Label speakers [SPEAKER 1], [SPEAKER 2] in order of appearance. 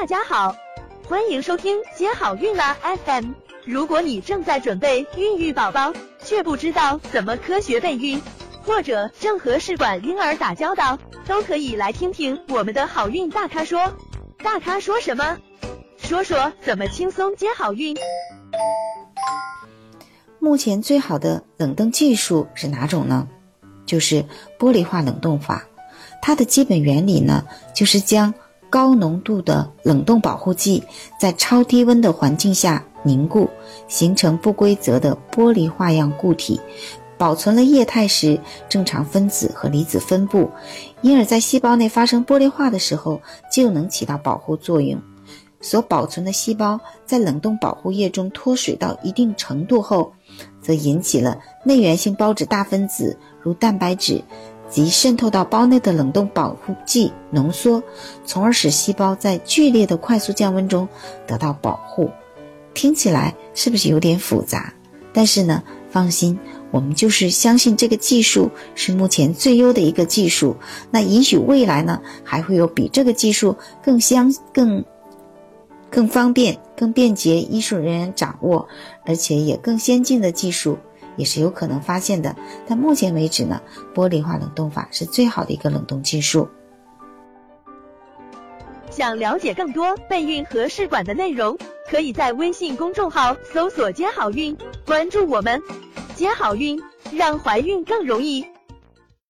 [SPEAKER 1] 大家好，欢迎收听接好运啦 FM。如果你正在准备孕育宝宝，却不知道怎么科学备孕，或者正和试管婴儿打交道，都可以来听听我们的好运大咖说。大咖说什么？说说怎么轻松接好运。
[SPEAKER 2] 目前最好的冷冻技术是哪种呢？就是玻璃化冷冻法。它的基本原理呢，就是将高浓度的冷冻保护剂在超低温的环境下凝固，形成不规则的玻璃化样固体，保存了液态时正常分子和离子分布，因而，在细胞内发生玻璃化的时候，就能起到保护作用。所保存的细胞在冷冻保护液中脱水到一定程度后，则引起了内源性胞质大分子，如蛋白质。即渗透到胞内的冷冻保护剂浓缩，从而使细胞在剧烈的快速降温中得到保护。听起来是不是有点复杂？但是呢，放心，我们就是相信这个技术是目前最优的一个技术。那也许未来呢，还会有比这个技术更相更更方便、更便捷医术人员掌握，而且也更先进的技术。也是有可能发现的，但目前为止呢，玻璃化冷冻法是最好的一个冷冻技术。
[SPEAKER 1] 想了解更多备孕和试管的内容，可以在微信公众号搜索“接好运”，关注我们，接好运，让怀孕更容易。